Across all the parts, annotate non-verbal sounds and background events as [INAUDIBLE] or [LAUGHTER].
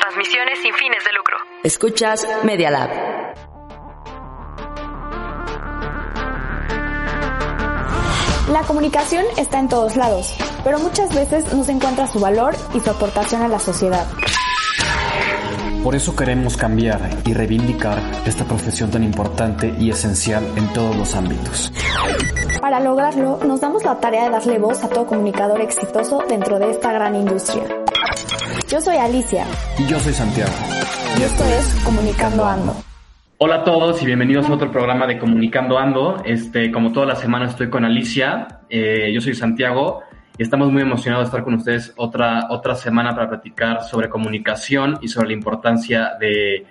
Transmisiones sin fines de lucro. Escuchas Media Lab. La comunicación está en todos lados, pero muchas veces no se encuentra su valor y su aportación a la sociedad. Por eso queremos cambiar y reivindicar esta profesión tan importante y esencial en todos los ámbitos. Para lograrlo, nos damos la tarea de darle voz a todo comunicador exitoso dentro de esta gran industria. Yo soy Alicia Y yo soy Santiago. y esto es Comunicando Ando. Hola a todos y bienvenidos a otro programa de Comunicando Ando. Este, como toda la semana estoy con Alicia, eh, yo soy Santiago y estamos muy emocionados de estar con ustedes otra, otra semana para platicar sobre comunicación y sobre la importancia de,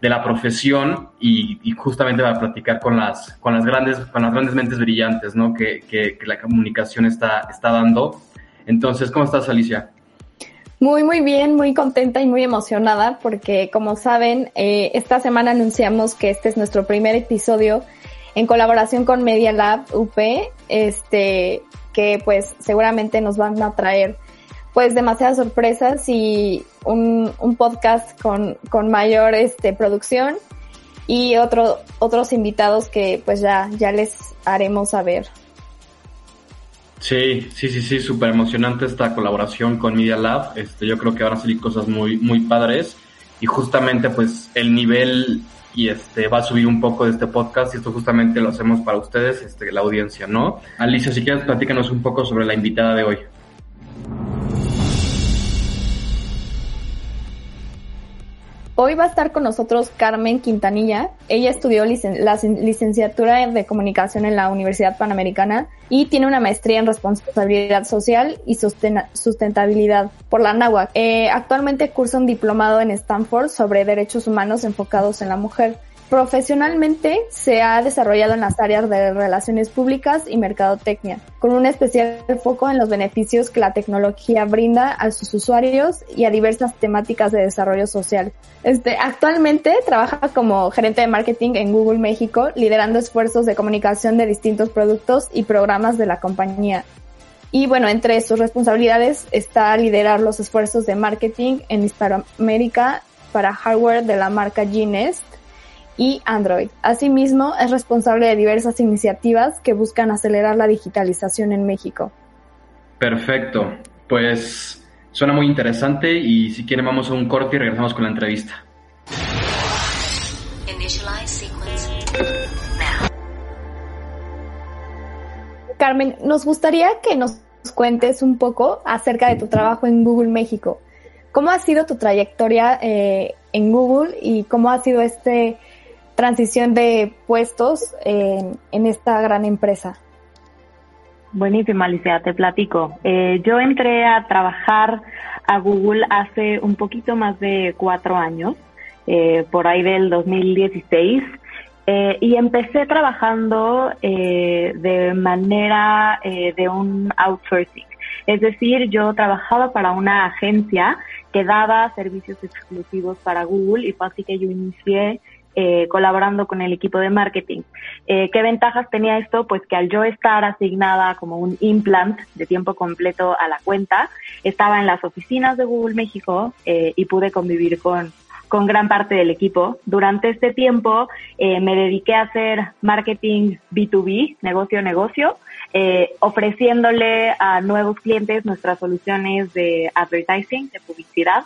de la profesión y, y justamente para platicar con las, con las, grandes, con las grandes mentes brillantes ¿no? que, que, que la comunicación está, está dando. Entonces, ¿cómo estás Alicia? Muy, muy bien, muy contenta y muy emocionada porque, como saben, eh, esta semana anunciamos que este es nuestro primer episodio en colaboración con Media Lab UP, este, que pues seguramente nos van a traer pues demasiadas sorpresas y un, un podcast con, con mayor este, producción y otro, otros invitados que pues ya, ya les haremos saber. Sí, sí, sí, sí, súper emocionante esta colaboración con Media Lab. Este, yo creo que van a salir cosas muy, muy padres y justamente pues el nivel y este va a subir un poco de este podcast y esto justamente lo hacemos para ustedes, este, la audiencia, ¿no? Alicia, si quieres platícanos un poco sobre la invitada de hoy. Hoy va a estar con nosotros Carmen Quintanilla. Ella estudió la licenciatura de comunicación en la Universidad Panamericana y tiene una maestría en responsabilidad social y sustentabilidad por la NAWAC. Eh, actualmente cursa un diplomado en Stanford sobre derechos humanos enfocados en la mujer. Profesionalmente se ha desarrollado en las áreas de relaciones públicas y mercadotecnia, con un especial foco en los beneficios que la tecnología brinda a sus usuarios y a diversas temáticas de desarrollo social. Este, actualmente trabaja como gerente de marketing en Google México, liderando esfuerzos de comunicación de distintos productos y programas de la compañía. Y bueno, entre sus responsabilidades está liderar los esfuerzos de marketing en Hispanoamérica para hardware de la marca Gnest y Android. Asimismo, es responsable de diversas iniciativas que buscan acelerar la digitalización en México. Perfecto, pues suena muy interesante y si quieren vamos a un corte y regresamos con la entrevista. Initialize sequence. Carmen, nos gustaría que nos cuentes un poco acerca de tu trabajo en Google México. ¿Cómo ha sido tu trayectoria eh, en Google y cómo ha sido este transición de puestos en, en esta gran empresa? Buenísimo, Alicia, te platico. Eh, yo entré a trabajar a Google hace un poquito más de cuatro años, eh, por ahí del 2016, eh, y empecé trabajando eh, de manera eh, de un outsourcing. Es decir, yo trabajaba para una agencia que daba servicios exclusivos para Google y fue así que yo inicié eh, colaborando con el equipo de marketing. Eh, ¿Qué ventajas tenía esto? Pues que al yo estar asignada como un implant de tiempo completo a la cuenta, estaba en las oficinas de Google México eh, y pude convivir con, con gran parte del equipo. Durante este tiempo eh, me dediqué a hacer marketing B2B, negocio a negocio, eh, ofreciéndole a nuevos clientes nuestras soluciones de advertising, de publicidad.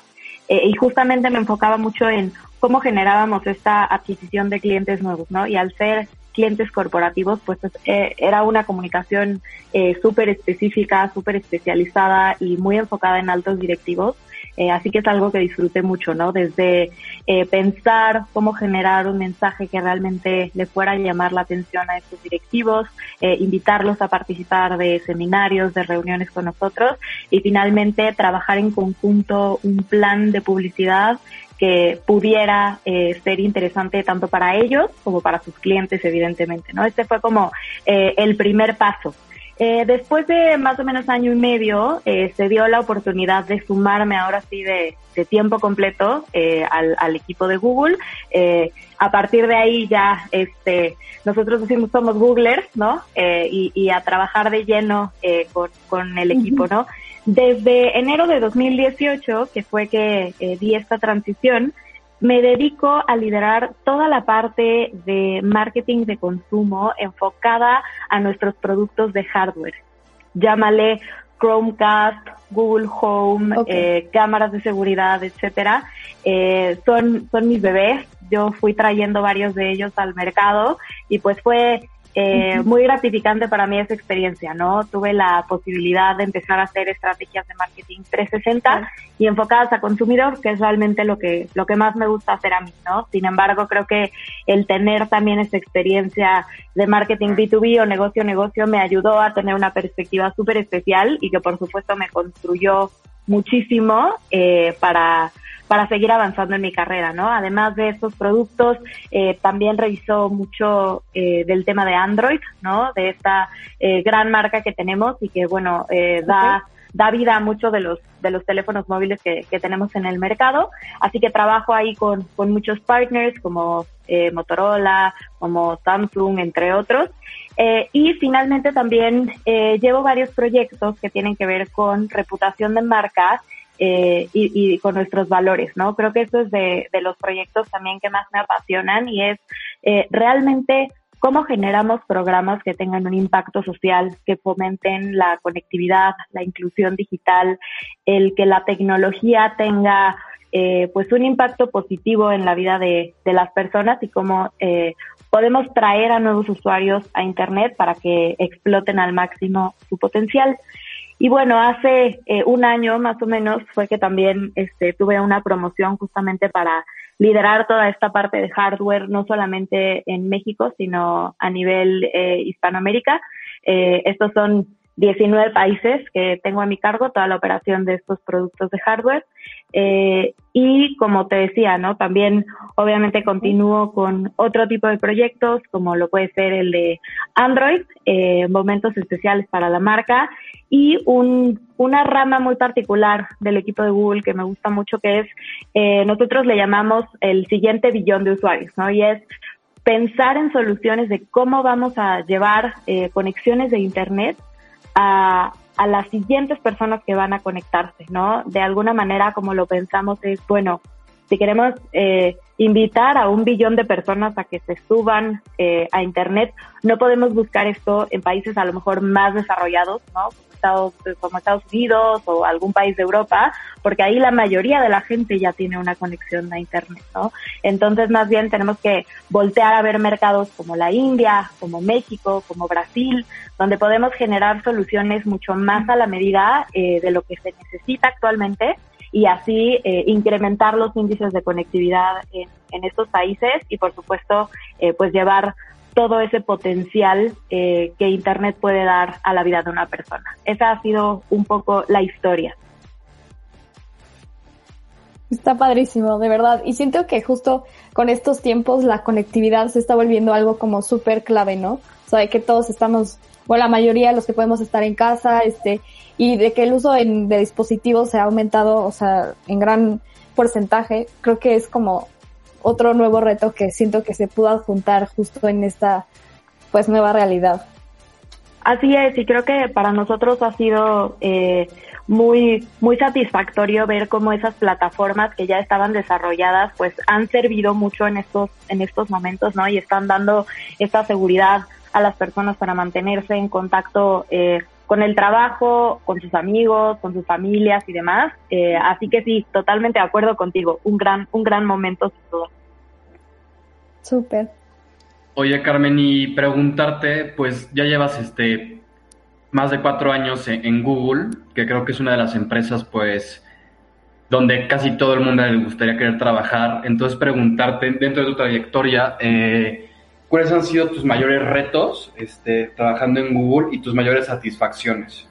Eh, y justamente me enfocaba mucho en cómo generábamos esta adquisición de clientes nuevos, ¿no? Y al ser clientes corporativos, pues eh, era una comunicación eh, súper específica, súper especializada y muy enfocada en altos directivos. Eh, así que es algo que disfruté mucho, ¿no? Desde eh, pensar cómo generar un mensaje que realmente le fuera a llamar la atención a estos directivos, eh, invitarlos a participar de seminarios, de reuniones con nosotros y finalmente trabajar en conjunto un plan de publicidad que pudiera eh, ser interesante tanto para ellos como para sus clientes, evidentemente, ¿no? Este fue como eh, el primer paso. Eh, después de más o menos año y medio, eh, se dio la oportunidad de sumarme ahora sí de, de tiempo completo eh, al, al, equipo de Google. Eh, a partir de ahí ya, este, nosotros decimos somos Googlers, ¿no? Eh, y, y, a trabajar de lleno eh, con, con el equipo, ¿no? Desde enero de 2018, que fue que eh, di esta transición, me dedico a liderar toda la parte de marketing de consumo enfocada a nuestros productos de hardware. Llámale Chromecast, Google Home, okay. eh, cámaras de seguridad, etcétera. Eh, son, son mis bebés. Yo fui trayendo varios de ellos al mercado y pues fue eh, muy gratificante para mí esa experiencia, ¿no? Tuve la posibilidad de empezar a hacer estrategias de marketing 360 y enfocadas a consumidor, que es realmente lo que, lo que más me gusta hacer a mí, ¿no? Sin embargo, creo que el tener también esa experiencia de marketing B2B o negocio a negocio me ayudó a tener una perspectiva súper especial y que por supuesto me construyó muchísimo eh, para para seguir avanzando en mi carrera, ¿no? Además de estos productos, eh, también revisó mucho eh, del tema de Android, ¿no? De esta eh, gran marca que tenemos y que, bueno, eh, da, okay. da vida a muchos de los, de los teléfonos móviles que, que, tenemos en el mercado. Así que trabajo ahí con, con muchos partners como eh, Motorola, como Samsung, entre otros. Eh, y finalmente también eh, llevo varios proyectos que tienen que ver con reputación de marcas eh, y, con nuestros valores, ¿no? Creo que eso es de, de, los proyectos también que más me apasionan y es eh, realmente cómo generamos programas que tengan un impacto social, que fomenten la conectividad, la inclusión digital, el que la tecnología tenga eh, pues un impacto positivo en la vida de, de las personas y cómo eh, podemos traer a nuevos usuarios a Internet para que exploten al máximo su potencial. Y bueno, hace eh, un año más o menos fue que también este, tuve una promoción justamente para liderar toda esta parte de hardware, no solamente en México, sino a nivel eh, Hispanoamérica. Eh, estos son 19 países que tengo a mi cargo, toda la operación de estos productos de hardware. Eh, y como te decía, ¿no? También obviamente continúo con otro tipo de proyectos, como lo puede ser el de Android, eh, momentos especiales para la marca, y un, una rama muy particular del equipo de Google que me gusta mucho, que es, eh, nosotros le llamamos el siguiente billón de usuarios, ¿no? Y es pensar en soluciones de cómo vamos a llevar eh, conexiones de Internet a, a las siguientes personas que van a conectarse, ¿no? De alguna manera, como lo pensamos, es, bueno, si queremos eh, invitar a un billón de personas a que se suban eh, a Internet, no podemos buscar esto en países a lo mejor más desarrollados, ¿no? Estados, como Estados Unidos o algún país de Europa, porque ahí la mayoría de la gente ya tiene una conexión a Internet, ¿no? Entonces, más bien tenemos que voltear a ver mercados como la India, como México, como Brasil, donde podemos generar soluciones mucho más a la medida eh, de lo que se necesita actualmente y así eh, incrementar los índices de conectividad en, en, estos países y, por supuesto, eh, pues llevar todo ese potencial eh, que Internet puede dar a la vida de una persona. Esa ha sido un poco la historia. Está padrísimo, de verdad. Y siento que justo con estos tiempos la conectividad se está volviendo algo como súper clave, ¿no? O sea, de que todos estamos, bueno, la mayoría de los que podemos estar en casa, este, y de que el uso de dispositivos se ha aumentado, o sea, en gran porcentaje, creo que es como otro nuevo reto que siento que se pudo adjuntar justo en esta pues nueva realidad. Así es, y creo que para nosotros ha sido eh, muy muy satisfactorio ver cómo esas plataformas que ya estaban desarrolladas pues han servido mucho en estos en estos momentos, ¿no? Y están dando esta seguridad a las personas para mantenerse en contacto eh, con el trabajo, con sus amigos, con sus familias y demás. Eh, así que sí, totalmente de acuerdo contigo. Un gran, un gran momento sin duda. Súper. Oye, Carmen, y preguntarte, pues ya llevas este más de cuatro años en, en Google, que creo que es una de las empresas, pues, donde casi todo el mundo le gustaría querer trabajar. Entonces, preguntarte, dentro de tu trayectoria, eh, ¿cuáles han sido tus mayores retos este, trabajando en Google y tus mayores satisfacciones?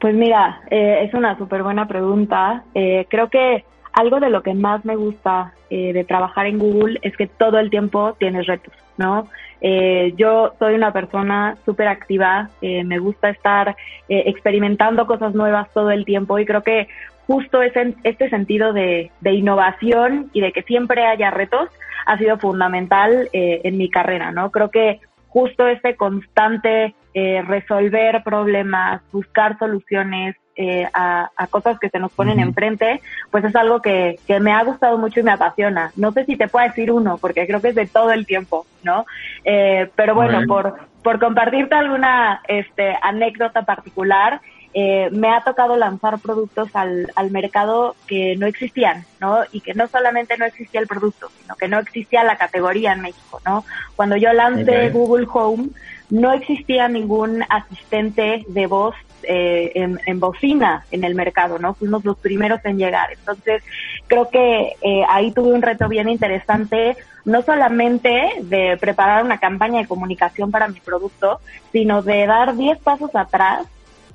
Pues mira, eh, es una súper buena pregunta. Eh, creo que algo de lo que más me gusta eh, de trabajar en Google es que todo el tiempo tienes retos, ¿no? Eh, yo soy una persona súper activa, eh, me gusta estar experimentando cosas nuevas todo el tiempo y creo que justo ese, este sentido de, de innovación y de que siempre haya retos ha sido fundamental eh, en mi carrera, ¿no? Creo que justo este constante eh, resolver problemas, buscar soluciones eh, a, a, cosas que se nos ponen enfrente, pues es algo que, que me ha gustado mucho y me apasiona. No sé si te puedo decir uno, porque creo que es de todo el tiempo, ¿no? Eh, pero bueno, por, por compartirte alguna este, anécdota particular, eh, me ha tocado lanzar productos al, al mercado que no existían, ¿no? Y que no solamente no existía el producto, sino que no existía la categoría en México, ¿no? Cuando yo lancé. Google Home, no existía ningún asistente de voz eh, en, en bocina en el mercado, ¿no? Fuimos los primeros en llegar. Entonces, creo que eh, ahí tuve un reto bien interesante, no solamente de preparar una campaña de comunicación para mi producto, sino de dar 10 pasos atrás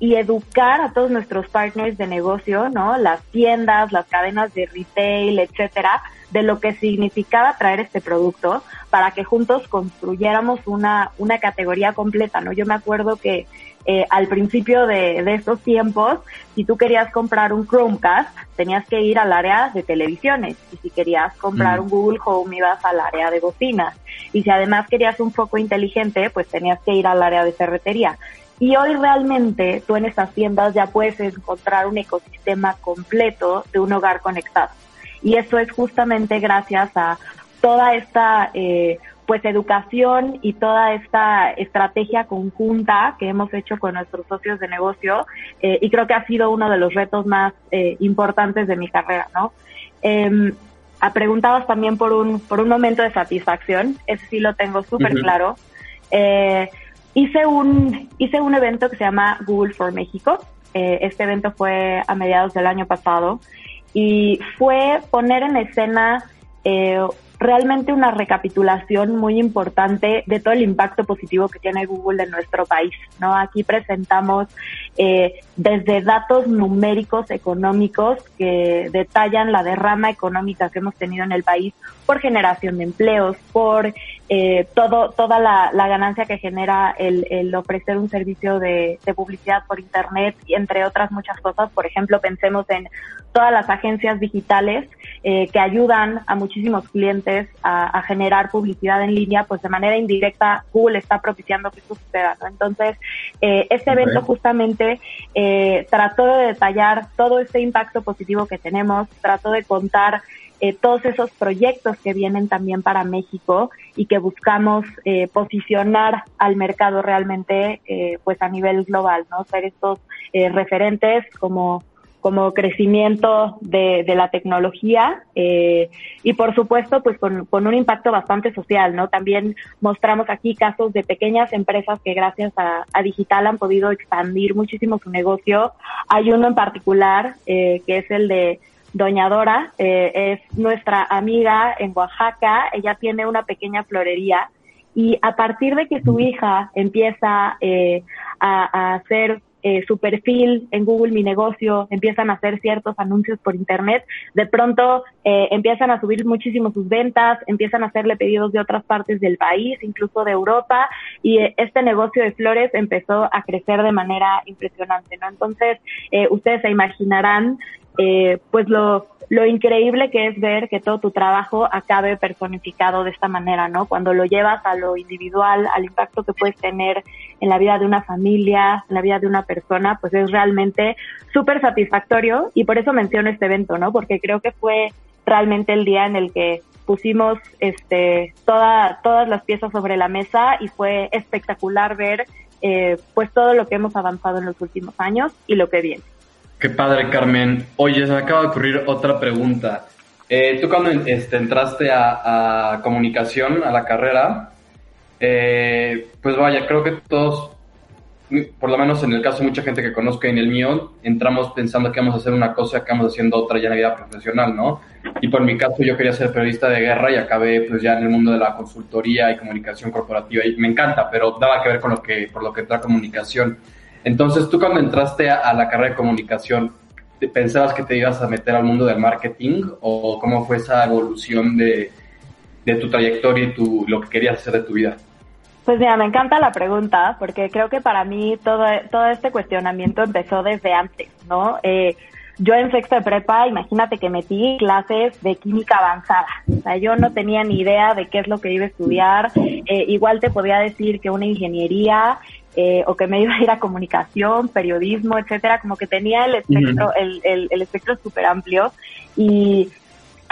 y educar a todos nuestros partners de negocio, ¿no? Las tiendas, las cadenas de retail, etcétera, de lo que significaba traer este producto para que juntos construyéramos una, una categoría completa, ¿no? Yo me acuerdo que eh, al principio de, de estos tiempos, si tú querías comprar un Chromecast, tenías que ir al área de televisiones. Y si querías comprar Mm. un Google Home, ibas al área de bocinas. Y si además querías un foco inteligente, pues tenías que ir al área de ferretería. Y hoy realmente tú en estas tiendas ya puedes encontrar un ecosistema completo de un hogar conectado. Y eso es justamente gracias a toda esta eh, pues educación y toda esta estrategia conjunta que hemos hecho con nuestros socios de negocio eh, y creo que ha sido uno de los retos más eh, importantes de mi carrera, ¿no? Eh, preguntabas también por un por un momento de satisfacción, ese sí lo tengo súper Ujú. claro. Hice un hice un evento que se llama Google for México. Eh, este evento fue a mediados del año pasado y fue poner en escena eh, realmente una recapitulación muy importante de todo el impacto positivo que tiene Google en nuestro país. ¿no? Aquí presentamos eh, desde datos numéricos económicos que detallan la derrama económica que hemos tenido en el país por generación de empleos, por eh, todo, toda la, ganancia que genera el, ofrecer un servicio de, de publicidad por Internet, y entre otras muchas cosas. Por ejemplo, pensemos en todas las agencias digitales eh, que ayudan a muchísimos clientes a, a, generar publicidad en línea, pues de manera indirecta Google está propiciando que esto suceda. ¿no? Entonces, eh, este evento justamente eh, trató de detallar todo este impacto positivo que tenemos, trató de contar eh, todos esos proyectos que vienen también para México y que buscamos eh, posicionar al mercado realmente eh, pues a nivel global, ¿no? Ser estos eh, referentes como como crecimiento de, de la tecnología eh, y por supuesto pues con, con, un impacto bastante social, ¿no? También mostramos aquí casos de pequeñas empresas que gracias a, a digital han podido expandir muchísimo su negocio. Hay uno en particular eh, que es el de Doña Dora, eh, es nuestra amiga en Oaxaca, ella tiene una pequeña florería y a partir de que su hija empieza eh, a, a hacer eh, su perfil en Google Mi Negocio, empiezan a hacer ciertos anuncios por Internet, de pronto eh, empiezan a subir muchísimo sus ventas, empiezan a hacerle pedidos de otras partes del país, incluso de Europa, y eh, este negocio de flores empezó a crecer de manera impresionante, ¿no? Entonces, eh, ustedes se imaginarán eh, pues lo, lo increíble que es ver que todo tu trabajo acabe personificado de esta manera, ¿no? Cuando lo llevas a lo individual, al impacto que puedes tener en la vida de una familia, en la vida de una persona, pues es realmente súper satisfactorio y por eso menciono este evento, ¿no? Porque creo que fue realmente el día en el que pusimos este, toda, todas las piezas sobre la mesa y fue espectacular ver eh, pues todo lo que hemos avanzado en los últimos años y lo que viene. Qué padre, Carmen. Oye, se me acaba de ocurrir otra pregunta. Eh, tú cuando este, entraste a, comunicación, a la carrera, eh, pues vaya, creo que todos por lo menos en el caso de mucha gente que conozco y en el mío, entramos pensando que vamos a hacer una cosa y acabamos haciendo otra ya en la vida profesional, ¿no? Y por mi caso yo quería ser periodista de guerra y acabé pues ya en el mundo de la consultoría y comunicación corporativa y me encanta, pero daba que ver con lo que, por lo que trae comunicación. Entonces tú cuando entraste a, la carrera de comunicación, ¿pensabas que te ibas a meter al mundo del marketing o cómo fue esa evolución de, de tu trayectoria y tu, lo que querías hacer de tu vida? Pues mira, me encanta la pregunta porque creo que para mí todo, todo este cuestionamiento empezó desde antes, ¿no? Eh, yo en sexto de prepa, imagínate que metí clases de química avanzada. O sea, yo no tenía ni idea de qué es lo que iba a estudiar. Eh, igual te podía decir que una ingeniería eh, o que me iba a ir a comunicación, periodismo, etcétera. Como que tenía el espectro, el, el, el espectro súper amplio. Y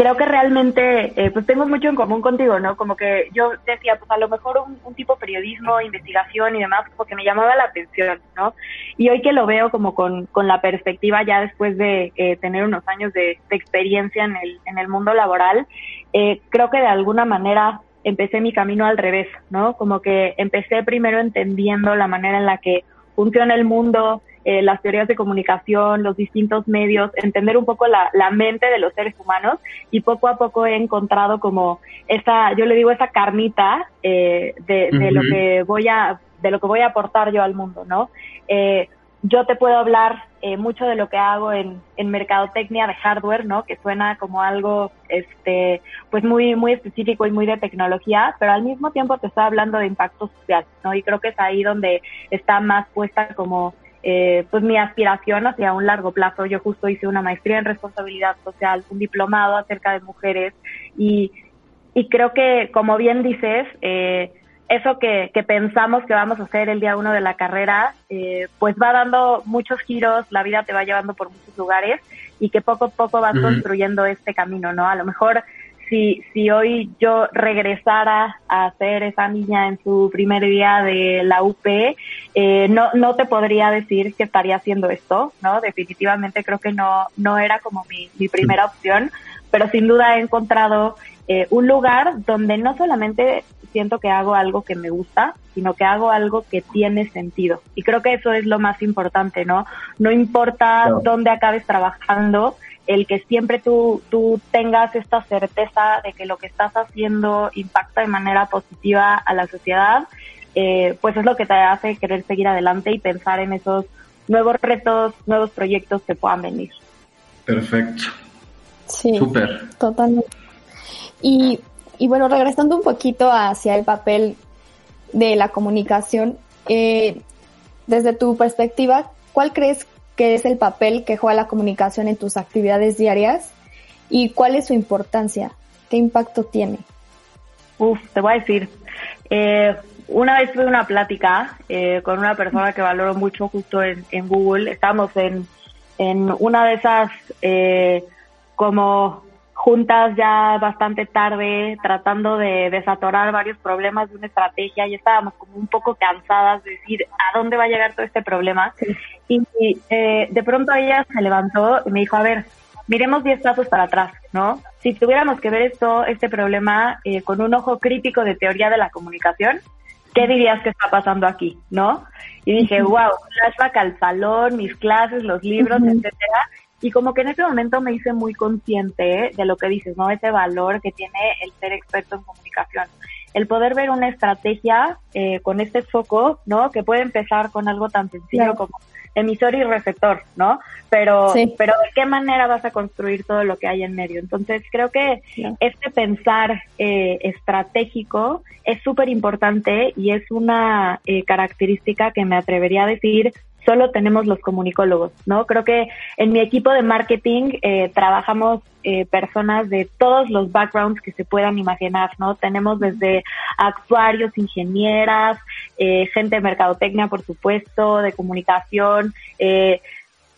creo que realmente eh, pues tengo mucho en común contigo, ¿no? Como que yo decía, pues a lo mejor un, tipo periodismo, investigación y demás, porque me llamaba la atención, ¿no? Y hoy que lo veo como con, con la perspectiva ya después de eh, tener unos años de, experiencia en el, en el mundo laboral, eh, creo que de alguna manera empecé mi camino al revés, ¿no? Como que empecé primero entendiendo la manera en la que funciona el mundo, eh, las teorías de comunicación, los distintos medios, entender un poco la, la, mente de los seres humanos y poco a poco he encontrado como esa, yo le digo esa carnita eh, de, de lo que voy a, de lo que voy a aportar yo al mundo, ¿no? Eh, yo te puedo hablar eh, mucho de lo que hago en, en mercadotecnia de hardware, ¿no? Que suena como algo, este, pues muy, muy específico y muy de tecnología, pero al mismo tiempo te estoy hablando de impacto social, ¿no? Y creo que es ahí donde está más puesta como eh, pues mi aspiración hacia un largo plazo. Yo justo hice una maestría en responsabilidad social, un diplomado acerca de mujeres y, y creo que, como bien dices, eh, eso que, que, pensamos que vamos a hacer el día uno de la carrera, eh, pues va dando muchos giros, la vida te va llevando por muchos lugares y que poco a poco vas construyendo este camino, ¿no? A lo mejor si, si hoy yo regresara a ser esa niña en su primer día de la UP, eh, no, no te podría decir que estaría haciendo esto, ¿no? Definitivamente creo que no, no era como mi, mi primera opción, pero sin duda he encontrado eh, un lugar donde no solamente siento que hago algo que me gusta, sino que hago algo que tiene sentido. Y creo que eso es lo más importante, ¿no? No importa dónde acabes trabajando, el que siempre tú, tú tengas esta certeza de que lo que estás haciendo impacta de manera positiva a la sociedad, eh, pues es lo que te hace querer seguir adelante y pensar en esos nuevos retos, nuevos proyectos que puedan venir. Perfecto. Sí. Súper. Totalmente. Y, y bueno, regresando un poquito hacia el papel de la comunicación, eh, desde tu perspectiva, ¿cuál crees qué es el papel que juega la comunicación en tus actividades diarias y cuál es su importancia, qué impacto tiene. Uf, te voy a decir, eh, una vez tuve una plática eh, con una persona que valoro mucho justo en, Google, estábamos en, en una de esas eh, como juntas ya bastante tarde, tratando de desatorar varios problemas de una estrategia y estábamos como un poco cansadas de decir a dónde va a llegar todo este problema. Y eh, de pronto ella se levantó y me dijo, a ver, miremos 10 pasos para atrás, ¿no? Si tuviéramos que ver esto, este problema eh, con un ojo crítico de teoría de la comunicación, ¿qué dirías que está pasando aquí, no? Y dije, wow, flashback al salón, mis clases, los libros, etcétera, y como que en ese momento me hice muy consciente de lo que dices, ¿no? Ese valor que tiene el ser experto en comunicación. El poder ver una estrategia eh, con este foco, ¿no? Que puede empezar con algo tan sencillo como emisor y receptor, ¿no? Pero, pero de qué manera vas a construir todo lo que hay en medio. Entonces creo que este pensar eh, estratégico es súper importante y es una eh, característica que me atrevería a decir solo tenemos los comunicólogos, ¿no? Creo que en mi equipo de marketing eh, trabajamos eh, personas de todos los backgrounds que se puedan imaginar, ¿no? Tenemos desde actuarios, ingenieras, eh, gente de mercadotecnia, por supuesto, de comunicación,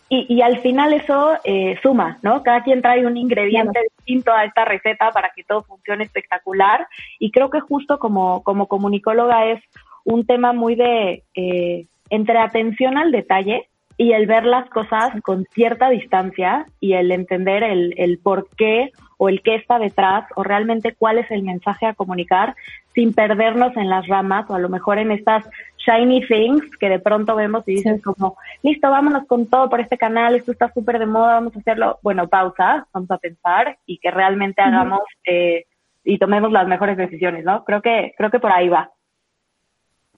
y, y, al final eso suma, ¿no? Cada quien trae un ingrediente distinto a esta receta para que todo funcione espectacular. Y creo que justo como, como comunicóloga es un tema muy de eh, entre atención al detalle y el ver las cosas con cierta distancia y el entender el, el por qué o el qué está detrás o realmente cuál es el mensaje a comunicar sin perdernos en las ramas o a lo mejor en estas shiny things que de pronto vemos y dices como, listo, vámonos con todo por este canal, esto está súper de moda, vamos a hacerlo. Bueno, pausa, vamos a pensar y que realmente hagamos eh, y tomemos las mejores decisiones, ¿no? Creo que, creo que por ahí va.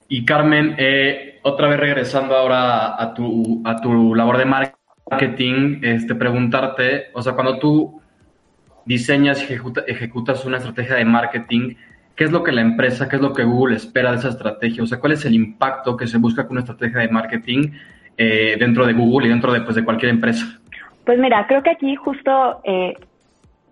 Y Carmen, eh, otra vez regresando ahora a tu, a tu labor de marketing, este, preguntarte, o sea, cuando tú diseñas y ejecutas una estrategia de marketing, ¿qué es lo que la empresa, qué es lo que Google espera de esa estrategia? O sea, ¿cuál es el impacto que se busca con una estrategia de marketing eh, dentro de Google y dentro de, pues, de cualquier empresa? Pues mira, creo que aquí justo eh,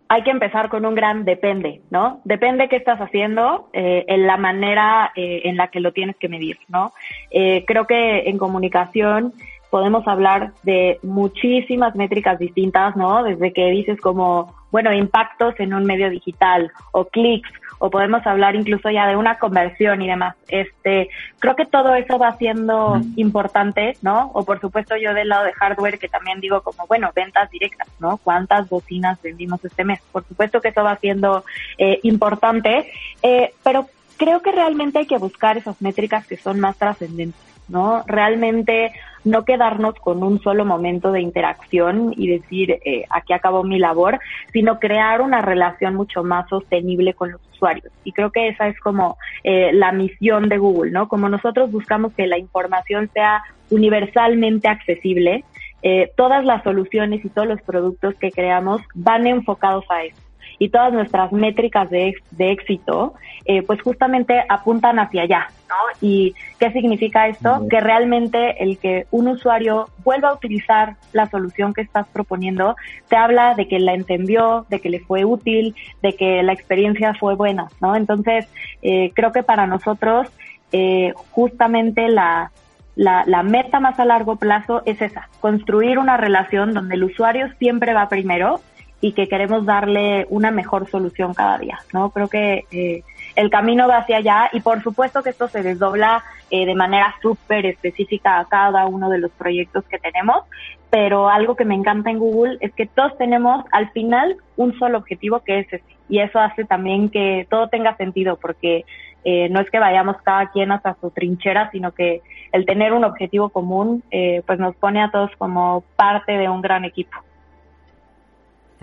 hay que empezar con un gran depende, ¿no? Depende qué estás haciendo, eh, en la manera eh, en la que lo tienes que medir, ¿no? Eh, creo que en comunicación podemos hablar de muchísimas métricas distintas, ¿no? Desde que dices como, bueno, impactos en un medio digital o clics o podemos hablar incluso ya de una conversión y demás. Este, creo que todo eso va siendo importante, ¿no? O por supuesto yo del lado de hardware que también digo como, bueno, ventas directas, ¿no? ¿Cuántas bocinas vendimos este mes? Por supuesto que eso va siendo eh, importante, eh, pero creo que realmente hay que buscar esas métricas que son más trascendentes, ¿no? Realmente no quedarnos con un solo momento de interacción y decir, eh, aquí acabó mi labor, sino crear una relación mucho más sostenible con los usuarios. Y creo que esa es como eh, la misión de Google, ¿no? Como nosotros buscamos que la información sea universalmente accesible, eh, todas las soluciones y todos los productos que creamos van enfocados a eso y todas nuestras métricas de, de éxito, eh, pues justamente apuntan hacia allá, ¿no? ¿Y qué significa esto? Que realmente el que un usuario vuelva a utilizar la solución que estás proponiendo, te habla de que la entendió, de que le fue útil, de que la experiencia fue buena, ¿no? Entonces, eh, creo que para nosotros, eh, justamente la, la, la, meta más a largo plazo es esa, construir una relación donde el usuario siempre va primero y que queremos darle una mejor solución cada día, ¿no? Creo que eh, el camino va hacia allá y por supuesto que esto se desdobla eh, de manera súper específica a cada uno de los proyectos que tenemos, pero algo que me encanta en Google es que todos tenemos al final un solo objetivo que es ese y eso hace también que todo tenga sentido porque eh, no es que vayamos cada quien hasta su trinchera, sino que el tener un objetivo común eh, pues nos pone a todos como parte de un gran equipo.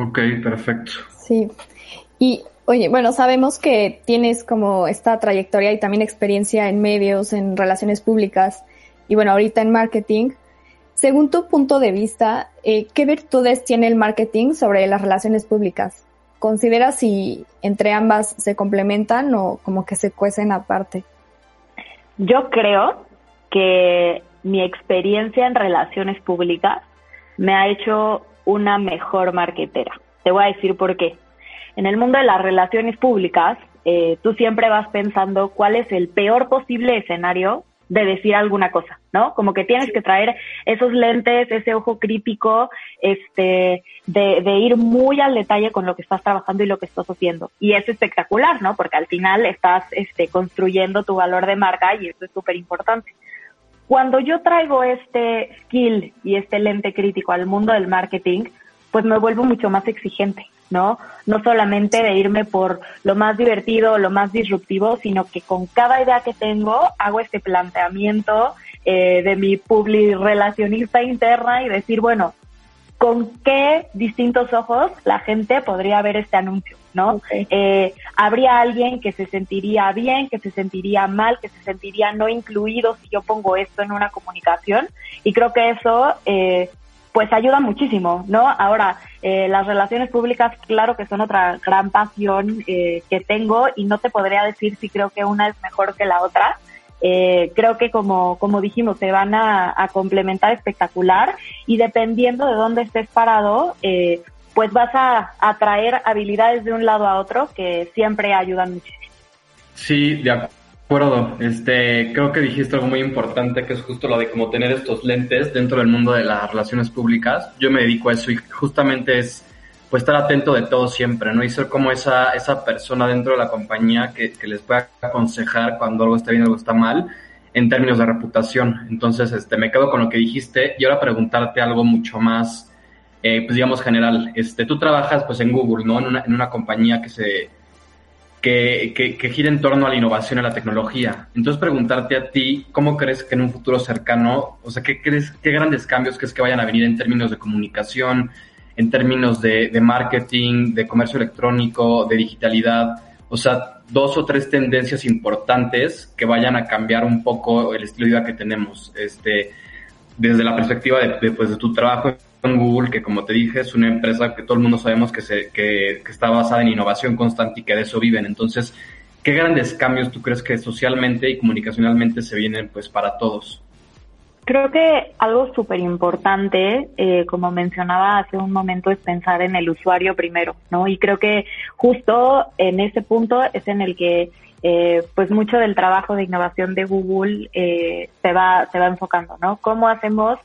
Ok, perfecto. Sí. Y oye, bueno, sabemos que tienes como esta trayectoria y también experiencia en medios, en relaciones públicas y bueno, ahorita en marketing. Según tu punto de vista, eh, ¿qué virtudes tiene el marketing sobre las relaciones públicas? ¿Consideras si entre ambas se complementan o como que se cuecen aparte? Yo creo que mi experiencia en relaciones públicas me ha hecho una mejor marketera. Te voy a decir por qué. En el mundo de las relaciones públicas, eh, tú siempre vas pensando cuál es el peor posible escenario de decir alguna cosa, ¿no? Como que tienes que traer esos lentes, ese ojo crítico, este, de, de, ir muy al detalle con lo que estás trabajando y lo que estás haciendo. Y es espectacular, ¿no? Porque al final estás, este, construyendo tu valor de marca y eso es súper importante. Cuando yo traigo este skill y este lente crítico al mundo del marketing, pues me vuelvo mucho más exigente, ¿no? No solamente de irme por lo más divertido, lo más disruptivo, sino que con cada idea que tengo hago este planteamiento eh, de mi public relacionista interna y decir, bueno, ¿con qué distintos ojos la gente podría ver este anuncio? ¿no? Eh, habría alguien que se sentiría bien, que se sentiría mal, que se sentiría no incluido si yo pongo esto en una comunicación y creo que eso eh, pues ayuda muchísimo, ¿no? Ahora, eh, las relaciones públicas, claro que son otra gran pasión que tengo y no te podría decir si creo que una es mejor que la otra. Creo que como, como dijimos, se van a, a, complementar espectacular y dependiendo de dónde estés parado, eh, pues vas a atraer habilidades de un lado a otro que siempre ayudan muchísimo. Sí, de acuerdo. Este, creo que dijiste algo muy importante que es justo lo de cómo tener estos lentes dentro del mundo de las relaciones públicas. Yo me dedico a eso y justamente es pues estar atento de todo siempre, ¿no? Y ser como esa, esa persona dentro de la compañía que, que les pueda aconsejar cuando algo está bien, algo está mal, en términos de reputación. Entonces, este, me quedo con lo que dijiste y ahora preguntarte algo mucho más, eh, pues digamos general. Este, tú trabajas pues en Google, ¿no? En una, en una compañía que se que, que, que gira en torno a la innovación y a la tecnología. Entonces, preguntarte a ti, ¿cómo crees que en un futuro cercano, o sea, qué crees, qué grandes cambios crees que vayan a venir en términos de comunicación, en términos de, marketing, de comercio electrónico, de digitalidad? O sea, dos o tres tendencias importantes que vayan a cambiar un poco el estilo de vida que tenemos. Este, desde la perspectiva de, pues, de tu trabajo en Google, que como te dije, es una empresa que todo el mundo sabemos que, se, que, que está basada en innovación constante y que de eso viven. Entonces, ¿qué grandes cambios tú crees que socialmente y comunicacionalmente se vienen pues para todos? Creo que algo súper importante, eh, como mencionaba hace un momento, es pensar en el usuario primero, ¿no? Y creo que justo en ese punto es en el que eh, pues mucho del trabajo de innovación de Google eh, se va se va enfocando, ¿no? ¿Cómo hacemos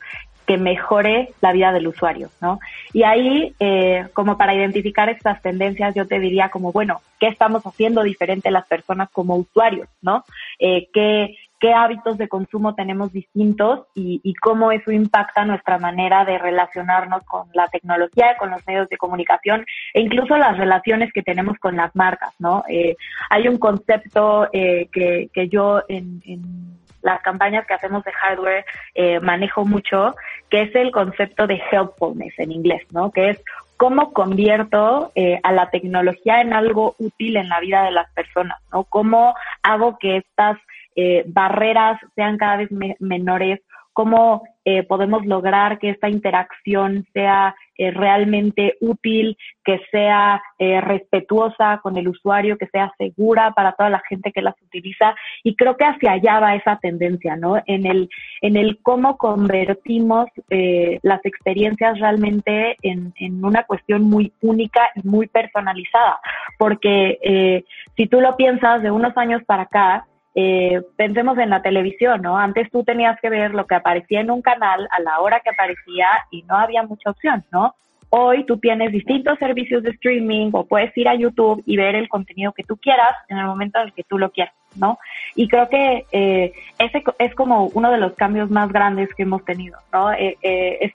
que mejore la vida del usuario, ¿no? Y ahí, eh, como para identificar estas tendencias, yo te diría como, bueno, ¿qué estamos haciendo diferente las personas como usuarios, ¿no? Eh, ¿qué, qué hábitos de consumo tenemos distintos y, cómo eso impacta nuestra manera de relacionarnos con la tecnología, con los medios de comunicación e incluso las relaciones que tenemos con las marcas, ¿no? Eh, hay un concepto eh, que, que yo en, en las campañas que hacemos de hardware eh, manejo mucho, que es el concepto de helpfulness en inglés, ¿no? Que es cómo convierto eh, a la tecnología en algo útil en la vida de las personas, ¿no? Cómo hago que estas eh, barreras sean cada vez me menores cómo eh, podemos lograr que esta interacción sea eh, realmente útil, que sea eh, respetuosa con el usuario, que sea segura para toda la gente que las utiliza. Y creo que hacia allá va esa tendencia, ¿no? En el, en el cómo convertimos eh, las experiencias realmente en, en una cuestión muy única y muy personalizada. Porque si tú lo piensas de unos años para acá, eh, pensemos en la televisión, ¿no? Antes tú tenías que ver lo que aparecía en un canal a la hora que aparecía y no había mucha opción, ¿no? Hoy tú tienes distintos servicios de streaming o puedes ir a YouTube y ver el contenido que tú quieras en el momento en el que tú lo quieras, ¿no? Y creo que eh, ese es como uno de los cambios más grandes que hemos tenido, ¿no? Eh, eh,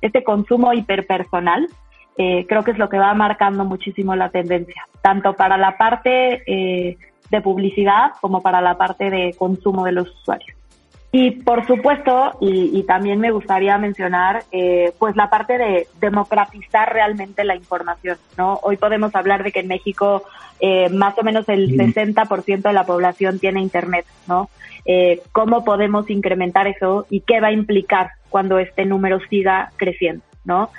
este consumo hiperpersonal creo que es lo que va marcando muchísimo la tendencia, tanto para la parte de publicidad como para la parte de consumo de los usuarios. Y por supuesto, y, y también me gustaría mencionar, eh, pues la parte de democratizar realmente la información, ¿no? Hoy podemos hablar de que en México eh, más o menos el 60% de la población tiene internet, ¿no? Eh, ¿Cómo podemos incrementar eso y qué va a implicar cuando este número siga creciendo, ¿no?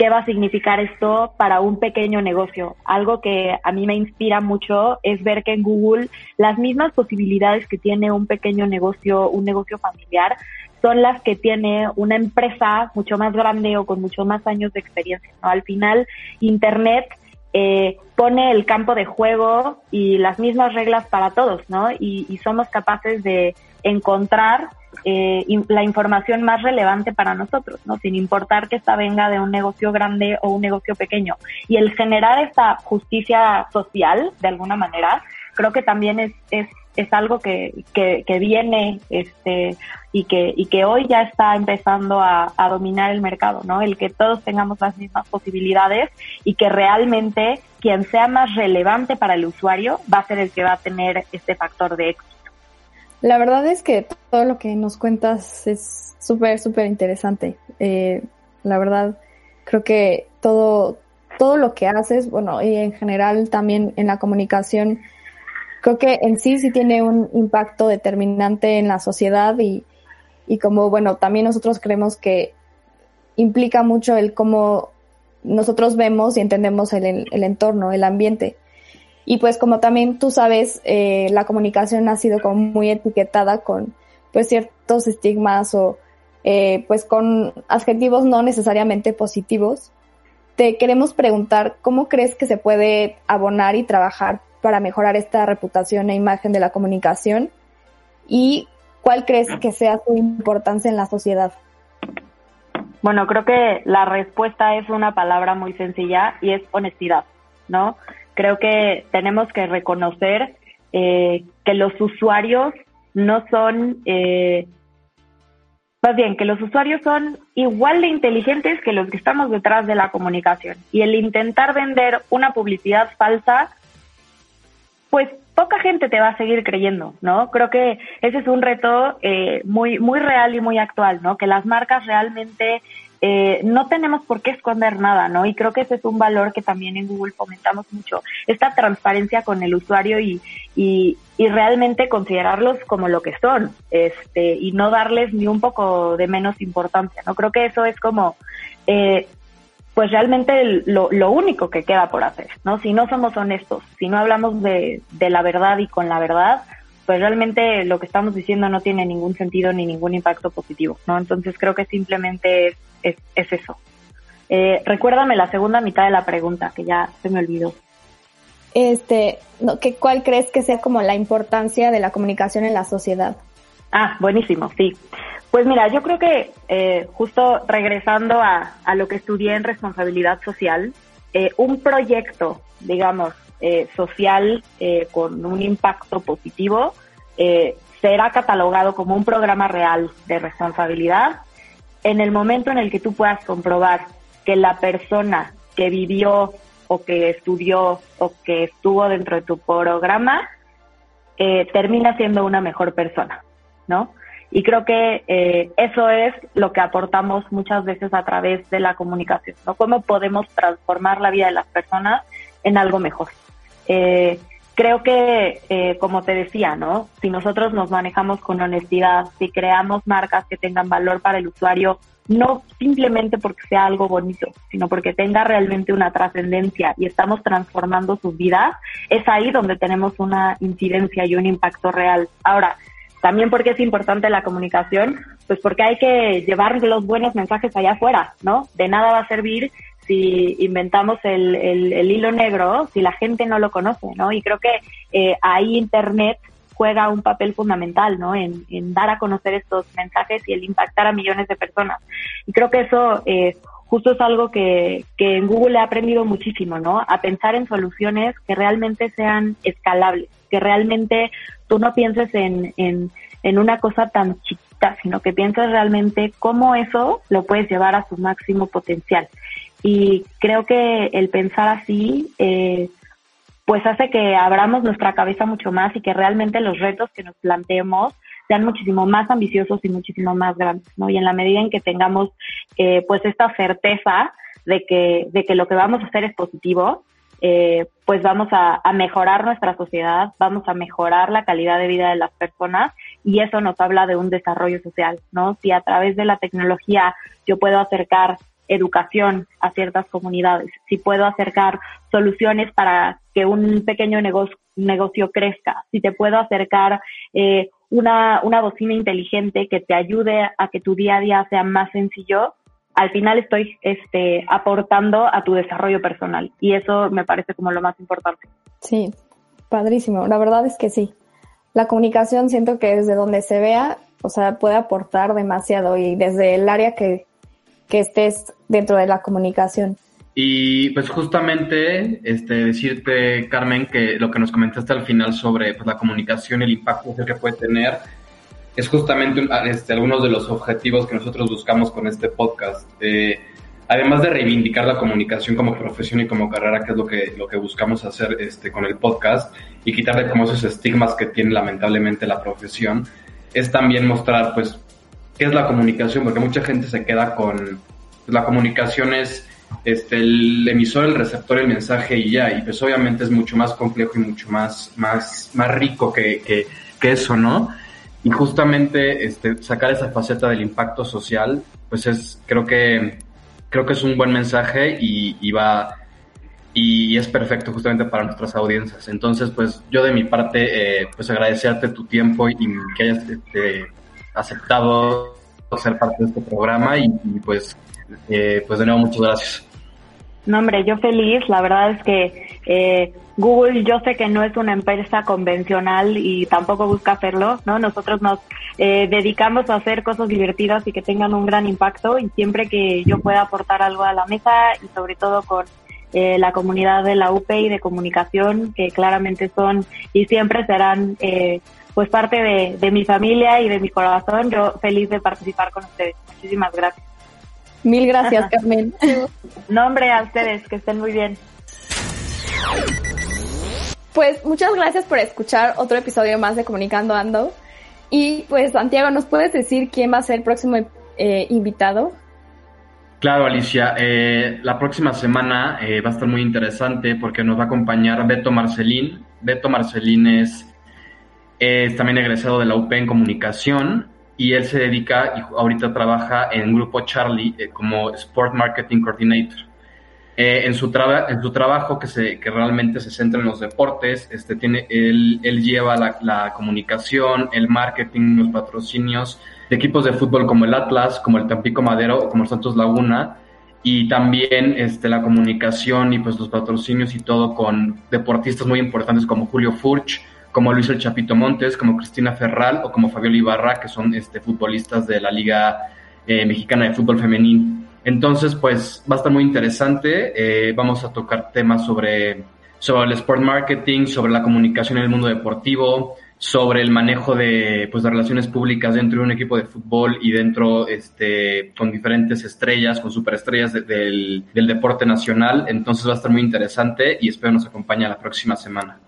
Qué va a significar esto para un pequeño negocio. Algo que a mí me inspira mucho es ver que en Google las mismas posibilidades que tiene un pequeño negocio, un negocio familiar, son las que tiene una empresa mucho más grande o con mucho más años de experiencia. ¿no? Al final, Internet eh, pone el campo de juego y las mismas reglas para todos, ¿no? Y, y somos capaces de encontrar eh, la información más relevante para nosotros, ¿no? Sin importar que esta venga de un negocio grande o un negocio pequeño. Y el generar esta justicia social, de alguna manera, creo que también es, es, es algo que, que, que viene este, y, que, y que hoy ya está empezando a, a dominar el mercado, ¿no? El que todos tengamos las mismas posibilidades y que realmente quien sea más relevante para el usuario va a ser el que va a tener este factor de éxito. La verdad es que todo lo que nos cuentas es súper, súper interesante. Eh, la verdad, creo que todo, todo lo que haces, bueno, y en general también en la comunicación, creo que en sí sí tiene un impacto determinante en la sociedad y, y como, bueno, también nosotros creemos que implica mucho el cómo nosotros vemos y entendemos el, el entorno, el ambiente. Y pues como también tú sabes, eh, la comunicación ha sido como muy etiquetada con pues ciertos estigmas o eh, pues con adjetivos no necesariamente positivos. Te queremos preguntar cómo crees que se puede abonar y trabajar para mejorar esta reputación e imagen de la comunicación y cuál crees que sea su importancia en la sociedad. Bueno, creo que la respuesta es una palabra muy sencilla y es honestidad, ¿no? Creo que tenemos que reconocer eh, que los usuarios no son, eh, más bien, que los usuarios son igual de inteligentes que los que estamos detrás de la comunicación. Y el intentar vender una publicidad falsa, pues poca gente te va a seguir creyendo, ¿no? Creo que ese es un reto eh, muy, muy real y muy actual, ¿no? Que las marcas realmente eh, no tenemos por qué esconder nada, ¿no? Y creo que ese es un valor que también en Google fomentamos mucho, esta transparencia con el usuario y, y, realmente considerarlos como lo que son, este, y no darles ni un poco de menos importancia, ¿no? Creo que eso es como, eh, pues realmente lo, lo, único que queda por hacer, ¿no? Si no somos honestos, si no hablamos de, de la verdad y con la verdad, pues realmente lo que estamos diciendo no tiene ningún sentido ni ningún impacto positivo, ¿no? Entonces creo que simplemente es, es, es eso. Eh, recuérdame la segunda mitad de la pregunta, que ya se me olvidó. Este, no, ¿qué, ¿cuál crees que sea como la importancia de la comunicación en la sociedad? Ah, buenísimo, sí. Pues mira, yo creo que eh, justo regresando a, a, lo que estudié en responsabilidad social, eh, un proyecto, digamos, eh, social eh, con un impacto positivo eh, será catalogado como un programa real de responsabilidad en el momento en el que tú puedas comprobar que la persona que vivió o que estudió o que estuvo dentro de tu programa termina siendo una mejor persona, ¿no? Y creo que eh, eso es lo que aportamos muchas veces a través de la comunicación, ¿no? Cómo podemos transformar la vida de las personas en algo mejor. Eh, creo que, eh, como te decía, ¿no? Si nosotros nos manejamos con honestidad, si creamos marcas que tengan valor para el usuario, no simplemente porque sea algo bonito, sino porque tenga realmente una trascendencia y estamos transformando sus vidas, es ahí donde tenemos una incidencia y un impacto real. Ahora, también porque es importante la comunicación, pues porque hay que llevar los buenos mensajes allá afuera, ¿no? De nada va a servir si inventamos el, el, hilo negro, si la gente no lo conoce, ¿no? Y creo que eh, ahí Internet juega un papel fundamental, ¿no? En, en, dar a conocer estos mensajes y el impactar a millones de personas. Y creo que eso eh, justo es algo que, que en Google he aprendido muchísimo, ¿no? A pensar en soluciones que realmente sean escalables, que realmente tú no pienses en, en, en una cosa tan chiquita, sino que pienses realmente cómo eso lo puedes llevar a su máximo potencial. Y creo que el pensar así, eh, pues hace que abramos nuestra cabeza mucho más y que realmente los retos que nos planteemos sean muchísimo más ambiciosos y muchísimo más grandes, ¿no? Y en la medida en que tengamos, eh, pues esta certeza de que, de que lo que vamos a hacer es positivo, eh, pues vamos a, a, mejorar nuestra sociedad, vamos a mejorar la calidad de vida de las personas y eso nos habla de un desarrollo social, ¿no? Si a través de la tecnología yo puedo acercar educación a ciertas comunidades, si puedo acercar soluciones para que un pequeño negocio, negocio crezca, si te puedo acercar eh, una, una bocina inteligente que te ayude a que tu día a día sea más sencillo, al final estoy este, aportando a tu desarrollo personal y eso me parece como lo más importante. Sí, padrísimo. La verdad es que sí. La comunicación siento que desde donde se vea, o sea, puede aportar demasiado y desde el área que, que estés dentro de la comunicación. Y pues justamente este, decirte, Carmen, que lo que nos comentaste al final sobre pues, la comunicación el impacto que puede tener es justamente este, algunos de los objetivos que nosotros buscamos con este podcast. Eh, además de reivindicar la comunicación como profesión y como carrera, que es lo que, lo que buscamos hacer este, con el podcast, y quitarle como esos estigmas que tiene lamentablemente la profesión, es también mostrar pues qué es la comunicación, porque mucha gente se queda con pues, la comunicación es este, el emisor, el receptor, el mensaje y ya, y pues obviamente es mucho más complejo y mucho más, más, más rico que, que, que eso, ¿no? Y justamente este, sacar esa faceta del impacto social, pues es, creo que, creo que es un buen mensaje y, y va, y es perfecto justamente para nuestras audiencias. Entonces, pues yo de mi parte, eh, pues agradecerte tu tiempo y que hayas este, aceptado ser parte de este programa y, y pues, eh, pues de nuevo muchas gracias. No, hombre, yo feliz. La verdad es que Eh, Google yo sé que no es una empresa convencional y tampoco busca hacerlo, ¿no? Nosotros nos eh, dedicamos a hacer cosas divertidas y que tengan un gran impacto y siempre que yo pueda aportar algo a la mesa y sobre todo con eh, la comunidad de la UP y de comunicación que claramente son y siempre serán eh, pues parte de, de mi familia y de mi corazón, yo feliz de participar con ustedes. Muchísimas gracias. Mil gracias, [LAUGHS] Carmen. Nombre a ustedes, que estén muy bien. Pues muchas gracias por escuchar otro episodio más de Comunicando Ando. Y pues Santiago, ¿nos puedes decir quién va a ser el próximo eh, invitado? Claro, Alicia. Eh, la próxima semana eh, va a estar muy interesante porque nos va a acompañar Beto Marcelín. Beto Marcelín es, es también egresado de la UP en comunicación y él se dedica y ahorita trabaja en Grupo Charlie como Sport Marketing Coordinator. Eh, en, su en su trabajo, que, se, que realmente se centra en los deportes, este, tiene, él, él lleva la, la, comunicación, el marketing, los patrocinios de equipos de fútbol como el Atlas, como el Tampico Madero como el Santos Laguna, y también este, la comunicación y pues los patrocinios y todo con deportistas muy importantes como Julio Furch, como Luis El Chapito Montes, como Cristina Ferral o como Fabiola Ibarra, que son este, futbolistas de la Liga eh, Mexicana de Fútbol Femenil. Entonces, pues va a estar muy interesante. Eh, vamos a tocar temas sobre, sobre el sport marketing, sobre la comunicación en el mundo deportivo, sobre el manejo de, pues, de relaciones públicas dentro de un equipo de fútbol y dentro, este, con diferentes estrellas, con superestrellas del, del deporte nacional. Entonces va a estar muy interesante y espero nos acompañe la próxima semana.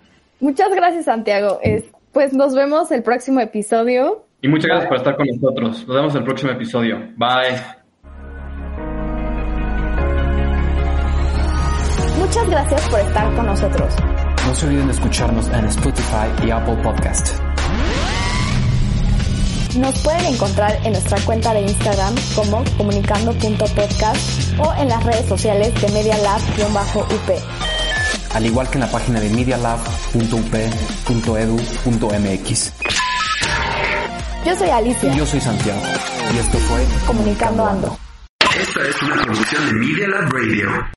Muchas gracias, Santiago. Es, pues nos vemos el próximo episodio. Y muchas gracias por estar con nosotros. Nos vemos el próximo episodio. Bye. Muchas gracias por estar con nosotros. No se olviden de escucharnos en Spotify y Apple Podcast. Nos pueden encontrar en nuestra cuenta de Instagram como comunicando.podcast o en las redes sociales de medialab-up. Al igual que en la página de medialab.up.edu.mx. Yo soy Alicia. Y yo soy Santiago. Y esto fue Comunicando Ando. Esta es una producción de Media Lab Radio.